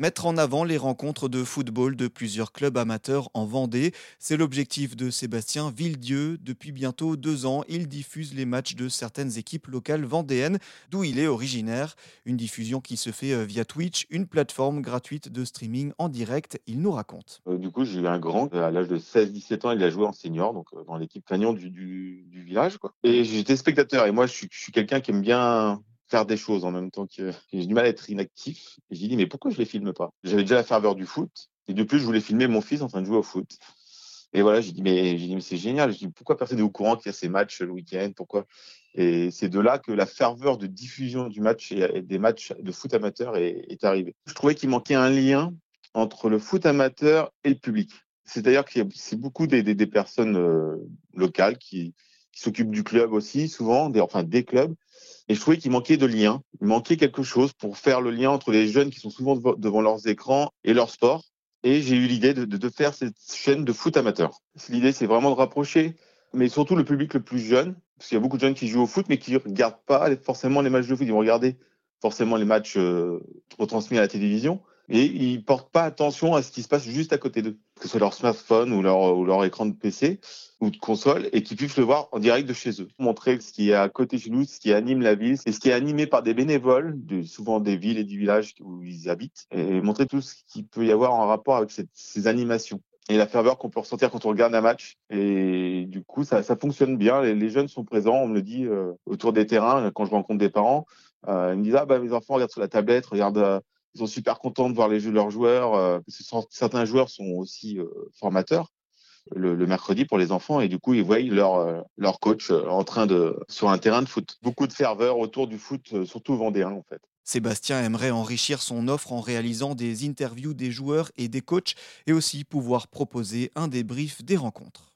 Mettre en avant les rencontres de football de plusieurs clubs amateurs en Vendée, c'est l'objectif de Sébastien Villedieu. Depuis bientôt deux ans, il diffuse les matchs de certaines équipes locales vendéennes, d'où il est originaire. Une diffusion qui se fait euh, via Twitch, une plateforme gratuite de streaming en direct. Il nous raconte. Euh, du coup, j'ai eu un grand, à l'âge de 16-17 ans, il a joué en senior, donc euh, dans l'équipe Cagnon du, village. Et j'étais spectateur, et moi, je suis quelqu'un qui aime bien faire des choses en même temps que j'ai du mal à être inactif. J'ai dit, mais pourquoi je les filme pas? J'avais déjà la ferveur du foot. Et de plus, je voulais filmer mon fils en train de jouer au foot. Et voilà, j'ai dit, mais, mais c'est génial. J'ai dit, pourquoi personne n'est au courant qu'il y a ces matchs le week-end? Pourquoi? Et c'est de là que la ferveur de diffusion du match et des matchs de foot amateur est, arrivée. Je trouvais qu'il manquait un lien entre le foot amateur et le public. C'est-à-dire que c'est beaucoup des, des, des personnes euh, locales qui, qui s'occupent du club aussi, souvent, des, enfin des clubs, et je trouvais qu'il manquait de lien, il manquait quelque chose pour faire le lien entre les jeunes qui sont souvent devant leurs écrans et leur sport. Et j'ai eu l'idée de, faire cette chaîne de foot amateur. L'idée, c'est vraiment de rapprocher, mais surtout le public le plus jeune, parce qu'il y a beaucoup de jeunes qui jouent au foot, mais qui ne regardent pas forcément les matchs de foot. Ils vont regarder forcément les matchs euh, retransmis à la télévision, et ils portent pas attention à ce qui se passe juste à côté d'eux, que ce soit leur smartphone ou leur, ou leur écran de PC ou de console, et qu'ils puissent le voir en direct de chez eux. Montrer ce qui est à côté de nous, ce qui anime la ville, et ce qui est animé par des bénévoles, de, souvent des villes et des villages où ils habitent, et montrer tout ce qu'il peut y avoir en rapport avec ces animations et la ferveur qu'on peut ressentir quand on regarde un match. Et du coup, ça, ça fonctionne bien. Les, les, jeunes sont présents, on me le dit, euh, autour des terrains, quand je rencontre des parents. Euh, ils me disent, ah bah mes enfants regardent sur la tablette, regardent euh, ils sont super contents de voir les jeux de leurs joueurs. Euh, certains joueurs sont aussi euh, formateurs le, mercredi pour les enfants et du coup ils voient leur, euh, leur coach en train de sur un terrain de foot. Beaucoup de ferveur autour du foot, surtout vendéen en fait. Sébastien aimerait enrichir son offre en réalisant des interviews des joueurs et des coachs et aussi pouvoir proposer un débrief des rencontres.